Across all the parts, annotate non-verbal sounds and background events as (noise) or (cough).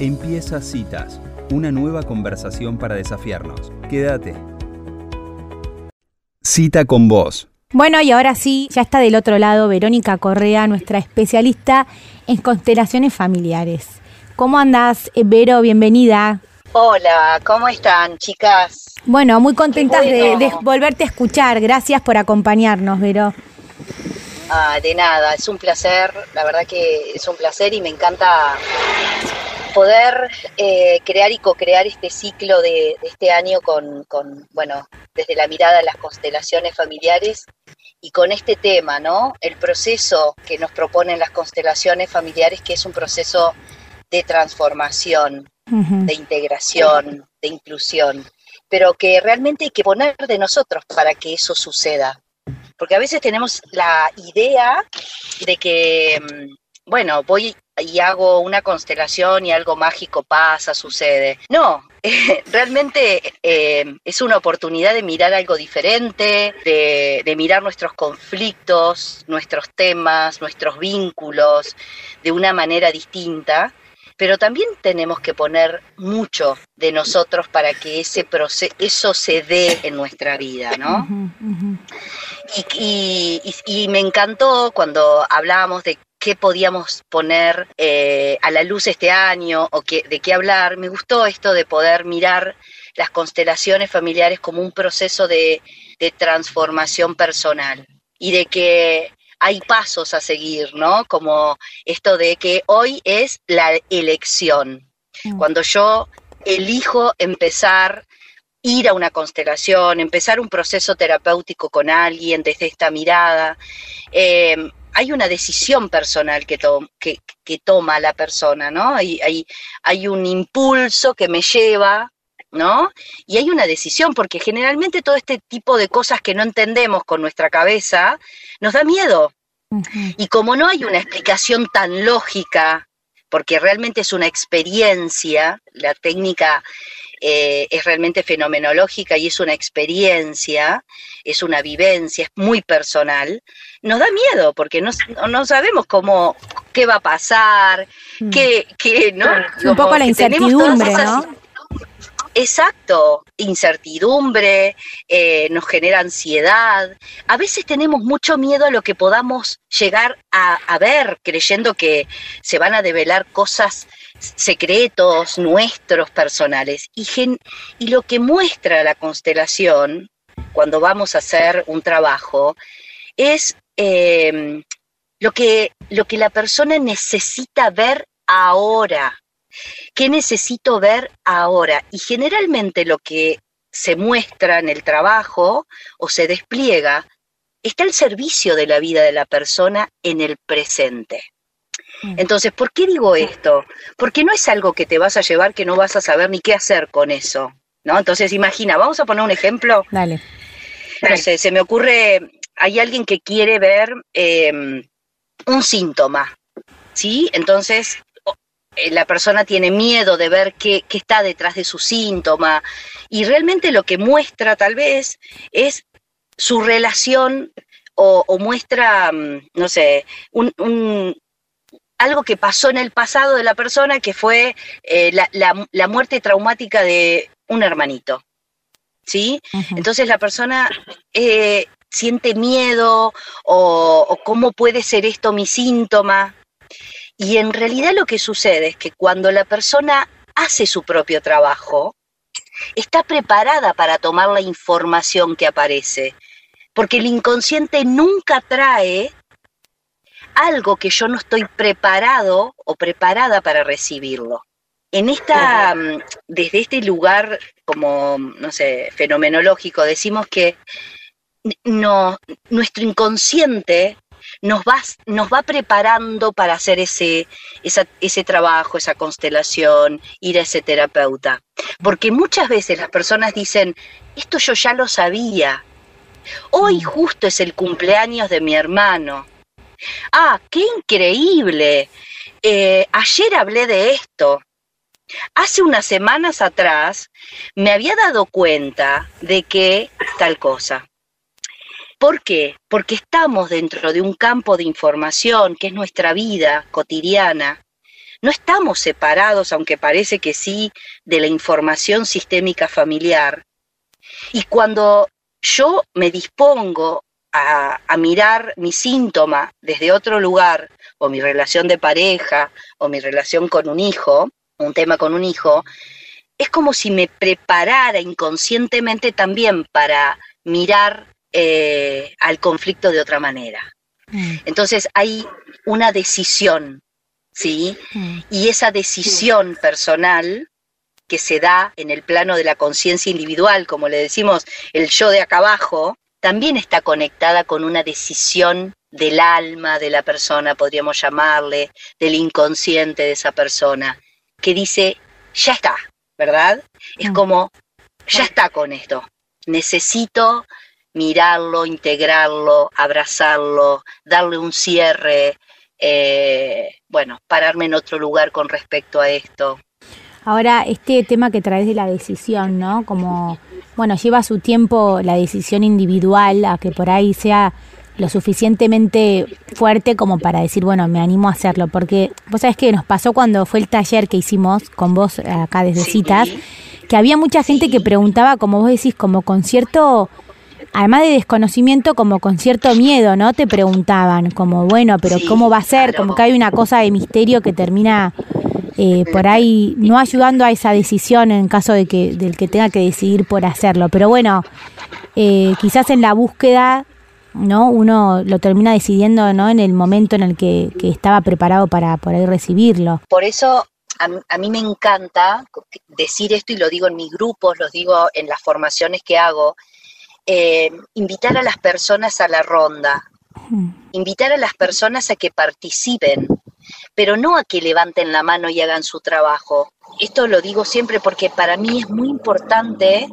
Empieza Citas, una nueva conversación para desafiarnos. Quédate. Cita con vos. Bueno, y ahora sí, ya está del otro lado Verónica Correa, nuestra especialista en constelaciones familiares. ¿Cómo andás, Vero? Bienvenida. Hola, ¿cómo están, chicas? Bueno, muy contentas de, de volverte a escuchar. Gracias por acompañarnos, Vero. Ah, de nada, es un placer, la verdad que es un placer y me encanta poder eh, crear y co-crear este ciclo de, este año con, bueno, desde la mirada de las constelaciones familiares y con este tema, ¿no? El proceso que nos proponen las constelaciones familiares, que es un proceso de transformación, de integración, de inclusión, pero que realmente hay que poner de nosotros para que eso suceda porque a veces tenemos la idea de que, mm, bueno, voy y hago una constelación y algo mágico pasa, sucede. No, (laughs) realmente eh, es una oportunidad de mirar algo diferente, de, de, mirar nuestros conflictos, nuestros temas, nuestros vínculos de una manera distinta pero también tenemos que poner mucho de nosotros para que ese proceso, eso se dé en nuestra vida, ¿no? Y, me encantó cuando hablábamos de qué podíamos poner eh, a la luz este año o de qué hablar, me gustó esto de poder mirar las constelaciones familiares como un proceso de transformación personal y de que hay pasos a seguir, ¿no? Como esto de que hoy es la elección. Mm. Cuando yo elijo empezar ir a una constelación, empezar un proceso terapéutico con alguien desde esta mirada, em, hay una decisión personal que, que, toma la persona, ¿no? Hay, hay, hay un impulso que me lleva ¿no? Y hay una decisión, porque generalmente todo este tipo de cosas que no entendemos con nuestra cabeza nos da miedo. Y como no hay una explicación tan lógica, porque realmente es una experiencia, la técnica eh, es realmente fenomenológica y es una experiencia, es una vivencia, es muy personal, nos da miedo porque no, no sabemos cómo, qué va a pasar, mm. qué, qué, ¿no? Un poco la incertidumbre, ¿no? Exacto, incertidumbre, eh, nos genera ansiedad. A veces tenemos mucho miedo a lo que podamos llegar a, ver, creyendo que se van a develar cosas, secretos nuestros personales. Y, y lo que muestra la constelación cuando vamos a hacer un trabajo es em, lo, que, lo que la persona necesita ver ahora ¿Qué necesito ver ahora? Y generalmente lo que se muestra en el trabajo o se despliega está al servicio de la vida de la persona en el presente. Mm. Entonces, ¿por qué digo esto? Porque no es algo que te vas a llevar que no vas a saber ni qué hacer con eso, ¿no? Entonces, imagina, vamos a poner un ejemplo. Dale. No sé, se me ocurre, hay alguien que quiere ver em, un síntoma, ¿sí? Entonces, eh, la persona tiene miedo de ver qué, está detrás de su síntoma y realmente lo que muestra tal vez es su relación o, muestra, mm, no sé, un, algo que pasó en el pasado de la persona que fue eh, la, muerte traumática de un hermanito. ¿Sí? Entonces la persona eh, siente miedo o, o, cómo puede ser esto mi síntoma. Y en realidad lo que sucede es que cuando la persona hace su propio trabajo, está preparada para tomar la información que aparece, porque el inconsciente nunca trae algo que yo no estoy preparado o preparada para recibirlo. En esta, mm, desde este lugar como, no sé, fenomenológico, decimos que no, nuestro inconsciente nos va, nos va preparando para hacer ese, ese trabajo, esa constelación, ir a ese terapeuta. Porque muchas veces las personas dicen, esto yo ya lo sabía. Hoy mm. justo es el cumpleaños de mi hermano. Ah, qué increíble. Eh, ayer hablé de esto. Hace unas semanas atrás me había dado cuenta de que tal cosa. ¿Por qué? Porque estamos dentro de un campo de información que es nuestra vida cotidiana. no estamos separados, aunque parece que sí, de la información sistémica familiar. Y cuando yo me dispongo a, a, mirar mi síntoma desde otro lugar, o mi relación de pareja, o mi relación con un hijo, un tema con un hijo, es como si me preparara inconscientemente también para mirar eh, al conflicto de otra manera. Mm. Entonces hay una decisión, ¿sí? Mm. Y esa decisión personal que se da en el plano de la conciencia individual, como le decimos el yo de acá abajo, también está conectada con una decisión del alma de la persona, podríamos llamarle, del inconsciente de esa persona, que dice, ya está, ¿verdad? Es mm. como, ya está con esto, necesito mirarlo, integrarlo, abrazarlo, darle un cierre, eh, bueno, pararme en otro lugar con respecto a esto. Ahora, este tema que traes de la decisión, ¿no? Como, bueno, lleva su tiempo la decisión individual a que por ahí sea lo suficientemente fuerte como para decir, bueno, me animo a hacerlo, porque vos sabés que nos pasó cuando fue el taller que hicimos con vos acá desde citas, que había mucha gente que preguntaba, como vos decís, como con cierto, además de desconocimiento, como con cierto miedo, ¿no? Te preguntaban, como, bueno, pero ¿cómo va a ser? Como que hay una cosa de misterio que termina eh, por ahí no ayudando a esa decisión en caso de que del que tenga que decidir por hacerlo. Pero bueno, eh, quizás en la búsqueda ¿no? Uno lo termina decidiendo, ¿no? En el momento en el que, estaba preparado para poder recibirlo. Por eso a, mí me encanta decir esto y lo digo en mis grupos, lo digo en las formaciones que hago, eh, invitar a las personas a la ronda, invitar a las personas a que participen, pero no a que levanten la mano y hagan su trabajo. Esto lo digo siempre porque para mí es muy importante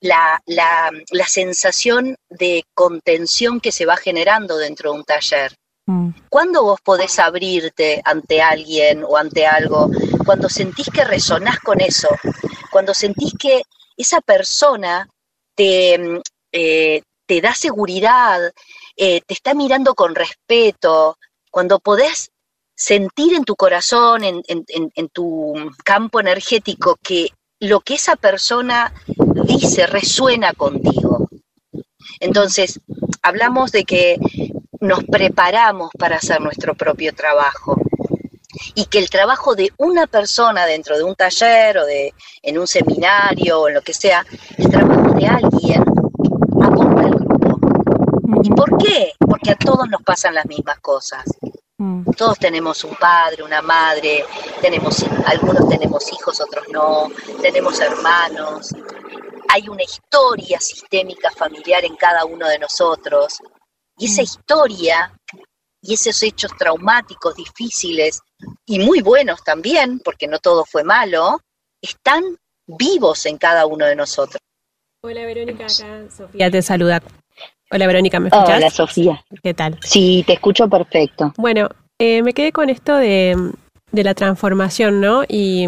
la, la, la, sensación de contención que se va generando dentro de un taller. Mm. ¿Cuándo vos podés abrirte ante alguien o ante algo? Cuando sentís que resonás con eso, cuando sentís que esa persona te, eh, te da seguridad, eh, te está mirando con respeto, cuando podés sentir en tu corazón, en, tu campo energético, que lo que esa persona dice resuena contigo. Entonces, hablamos de que nos preparamos para hacer nuestro propio trabajo y que el trabajo de una persona dentro de un taller o de en un seminario o en lo que sea, el trabajo de alguien aporta al grupo. ¿Y por qué? Porque a todos nos pasan las mismas cosas. Mm. Todos tenemos un padre, una madre, tenemos, algunos tenemos hijos, otros no, tenemos hermanos. Hay una historia sistémica familiar en cada uno de nosotros. Y esa mm. historia y esos hechos traumáticos, difíciles y muy buenos también, porque no todo fue malo, están vivos en cada uno de nosotros. Hola Verónica, acá Sofía te saluda. Hola Verónica, ¿me escuchas? Hola Sofía. ¿Qué tal? Sí, te escucho perfecto. Bueno, eh, me quedé con esto de, la transformación, ¿no? Y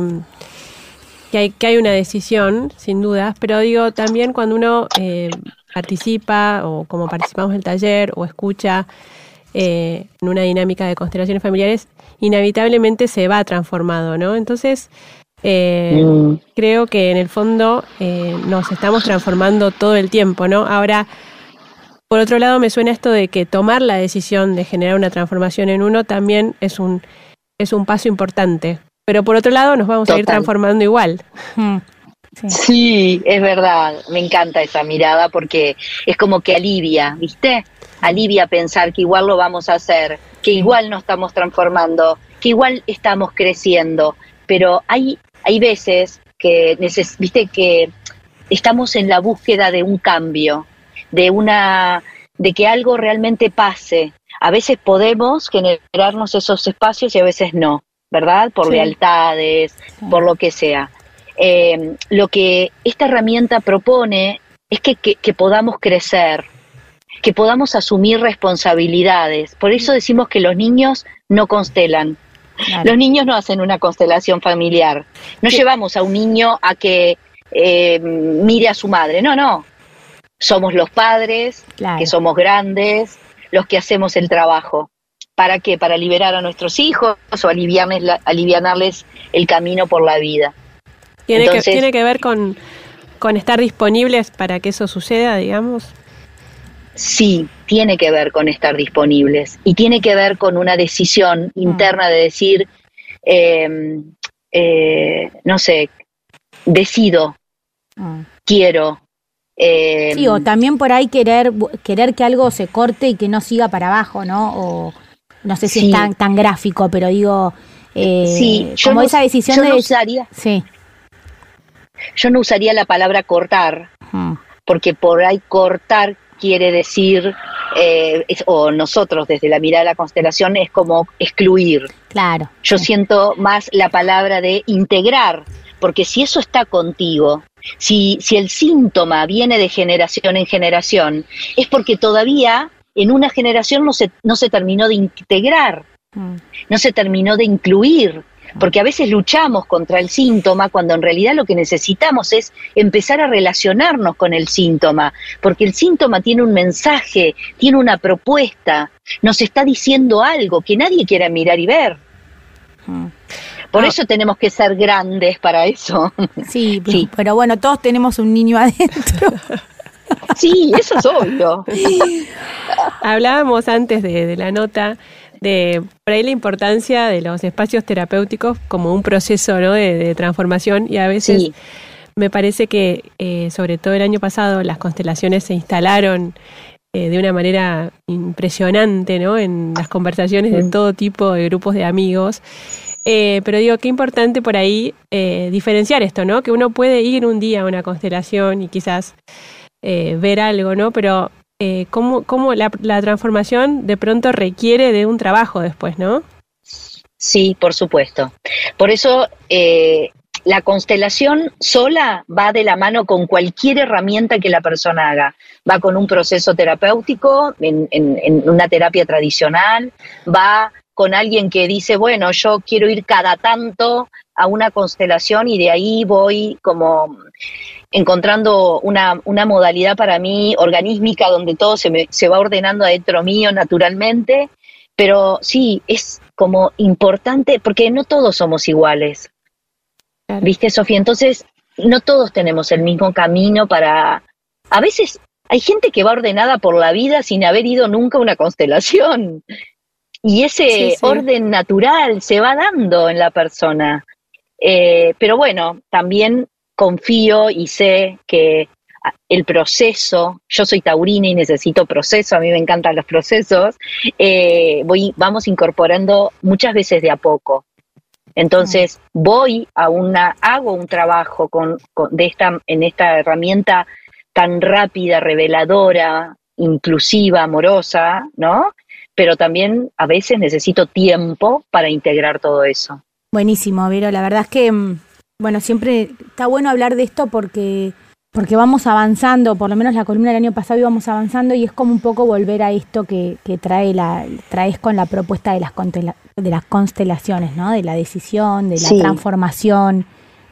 que hay, que hay una decisión, sin dudas, pero digo, también cuando uno eh, participa o como participamos en el taller o escucha eh, en una dinámica de constelaciones familiares, inevitablemente se va transformado, ¿no? Entonces, mm. creo que en el fondo nos estamos transformando todo el tiempo, ¿no? Ahora, por otro lado, me suena esto de que tomar la decisión de generar una transformación en uno también es un, es un paso importante. Pero por otro lado, nos vamos a ir transformando igual. Mm, sí. es verdad. Me encanta esa mirada porque es como que alivia, ¿viste? Alivia pensar que igual lo vamos a hacer, que igual nos estamos transformando, que igual estamos creciendo. Pero hay, hay veces que, viste, que estamos en la búsqueda de un cambio de una de que algo realmente pase. A veces podemos generarnos esos espacios y a veces no, ¿verdad? Por lealtades, por lo que sea. Eh, lo que esta herramienta propone es que, que, podamos crecer, que podamos asumir responsabilidades. Por eso decimos que los niños no constelan. Los niños no hacen una constelación familiar. No llevamos a un niño a que eh, mire a su madre. No, no somos los padres, que somos grandes, los que hacemos el trabajo. ¿Para qué? Para liberar a nuestros hijos o aliviarles, la- alivianarles el camino por la vida. Tiene, Entonces- que, tiene que ver con, con estar disponibles para que eso suceda, digamos. Sí, tiene que ver con estar disponibles y tiene que ver con una decisión interna de decir, eh, eh, no sé, decido, Mm. quiero. Eh, Sí, o también por ahí querer, querer que algo se corte y que no siga para abajo, ¿no? O no sé si Sí. es tan, tan gráfico, pero digo, eh, sí, yo como no- esa decisión yo de... no usaría, Sí. yo no usaría la palabra cortar, porque por ahí cortar quiere decir, eh, es- o nosotros desde la mirada de la constelación es como excluir. Claro. Yo siento más la palabra de integrar, porque si eso está contigo, si, si el síntoma viene de generación en generación, es porque todavía en una generación no se, no se terminó de integrar, Mm. no se terminó de incluir, porque a veces luchamos contra el síntoma cuando en realidad lo que necesitamos es empezar a relacionarnos con el síntoma, porque el síntoma tiene un mensaje, tiene una propuesta, nos está diciendo algo que nadie quiere mirar y ver. Mm. Por Ah. eso tenemos que ser grandes para eso. (laughs) Sí, Sí. pero bueno, todos tenemos un niño (laughs) adentro. Sí, eso es obvio. (laughs) Hablábamos antes de, de la nota de por ahí la importancia de los espacios terapéuticos como un proceso ¿no? de, de transformación y a veces Sí, me parece que eh, sobre todo el año pasado las constelaciones se instalaron eh, de una manera impresionante ¿no? en las conversaciones de Mm. todo tipo de grupos de amigos. Eh, pero digo, qué importante por ahí eh, diferenciar esto, ¿no? Que uno puede ir un día a una constelación y quizás eh, ver algo, ¿no? Pero eh, cómo, cómo la, la transformación de pronto requiere de un trabajo después, ¿no? sí, por supuesto. Por eso la constelación sola va de la mano con cualquier herramienta que la persona haga. Va con un proceso terapéutico, en, en- en una terapia tradicional, va con alguien que dice, bueno, yo quiero ir cada tanto a una constelación y de ahí voy como encontrando una, una modalidad para mí organísmica donde todo se, me- se va ordenando adentro mío naturalmente, pero sí, es como importante, porque no todos somos iguales, Claro. ¿viste, Sofía? Entonces, no todos tenemos el mismo camino para... A veces hay gente que va ordenada por la vida sin haber ido nunca a una constelación. Y ese Sí, sí. orden natural se va dando en la persona. Eh, pero bueno, también confío y sé que el proceso, yo soy taurina y necesito proceso, a mí me encantan los procesos, eh, voy, vamos incorporando muchas veces de a poco. Entonces voy a una, hago un trabajo con, con- de esta, en esta herramienta tan rápida, reveladora, inclusiva, amorosa, ¿no? Pero también a veces necesito tiempo para integrar todo eso. Buenísimo, Vero. La verdad es que, mm, bueno, siempre está bueno hablar de esto porque, porque vamos avanzando, por lo menos la columna del año pasado íbamos avanzando y es como un poco volver a esto que, que trae la, traes con la propuesta de las, de las constelaciones, ¿no? De la decisión, de la Sí. transformación,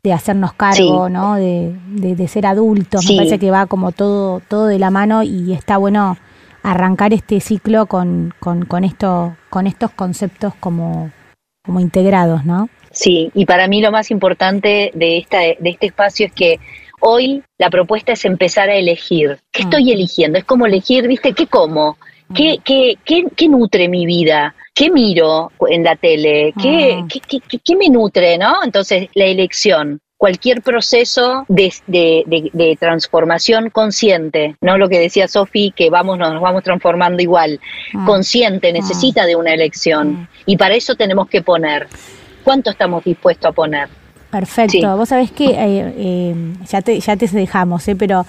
de hacernos cargo, Sí. ¿no? De, de, de ser adultos. Sí. Me parece que va como todo, todo de la mano y está bueno arrancar este ciclo con, con, con esto, con estos conceptos como, como integrados, ¿no? Sí, y para mí lo más importante de, esta, de este espacio es que hoy la propuesta es empezar a elegir. ¿Qué Mm. estoy eligiendo? Es como elegir, ¿viste? ¿Qué como? ¿Qué, qué, qué, qué nutre mi vida? ¿Qué miro en la tele? ¿Qué, Ah. qué, qué, qué- qué me nutre? ¿no? Entonces, la elección. Cualquier proceso de, de- de- de transformación consciente, no lo que decía Sofi, que vamos, nos vamos transformando igual. Mm. Consciente necesita de una elección. Mm. Y para eso tenemos que poner. ¿Cuánto estamos dispuestos a poner? Perfecto. Sí. Vos sabés que eh, eh, ya, te, ya te dejamos, ¿eh? pero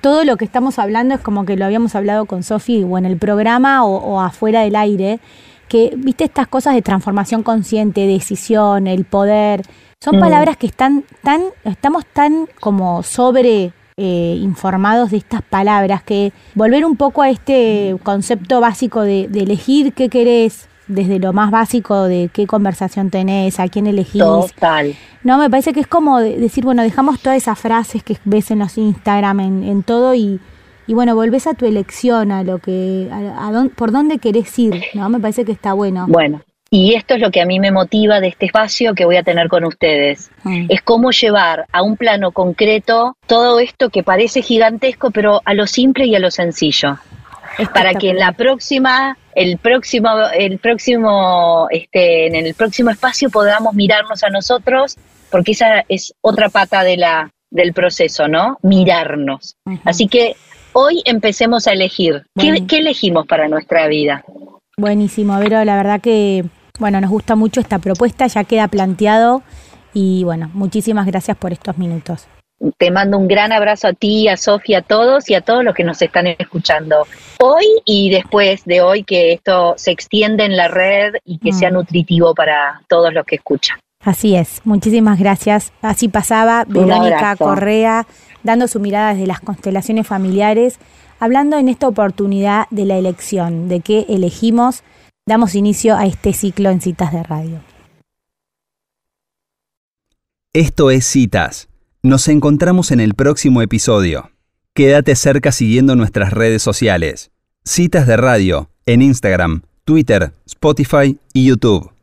todo lo que estamos hablando es como que lo habíamos hablado con Sofi o en el programa o, o afuera del aire, que viste estas cosas de transformación consciente, decisión, el poder, son Mm. palabras que están tan, estamos tan como sobre eh, informados de estas palabras que volver un poco a este concepto básico de, de elegir qué querés, desde lo más básico de qué conversación tenés, a quién elegís, Total. no, me parece que es como de- decir, bueno, dejamos todas esas frases que ves en los Instagram, en, en todo, y, y bueno, volvés a tu elección, a lo que, a, por dónde querés ir, ¿no? Me parece que está bueno. Bueno, y esto es lo que a mí me motiva de este espacio que voy a tener con ustedes. Mm. Es cómo llevar a un plano concreto todo esto que parece gigantesco, pero a lo simple y a lo sencillo. Para que en la próxima, el próximo, el próximo, este, en el próximo espacio podamos mirarnos a nosotros, porque esa es otra pata de la, del proceso, ¿no? Mirarnos. Así que hoy empecemos a elegir. ¿Qué, ¿Qué elegimos para nuestra vida? Buenísimo, Vero, la verdad que bueno, nos gusta mucho esta propuesta, ya queda planteado y bueno, muchísimas gracias por estos minutos. Te mando un gran abrazo a ti, a Sofía, a todos y a todos los que nos están escuchando hoy y después de hoy, que esto se extiende en la red y que sea mm. nutritivo para todos los que escuchan. Así es, muchísimas gracias. Así pasaba Verónica Correa dando su mirada desde las constelaciones familiares, hablando en esta oportunidad de la elección, de qué elegimos damos inicio a este ciclo en citas de radio. Esto es Citas. Nos encontramos en el próximo episodio. Quédate cerca siguiendo nuestras redes sociales. Citas de radio en Instagram, Twitter, Spotify y YouTube.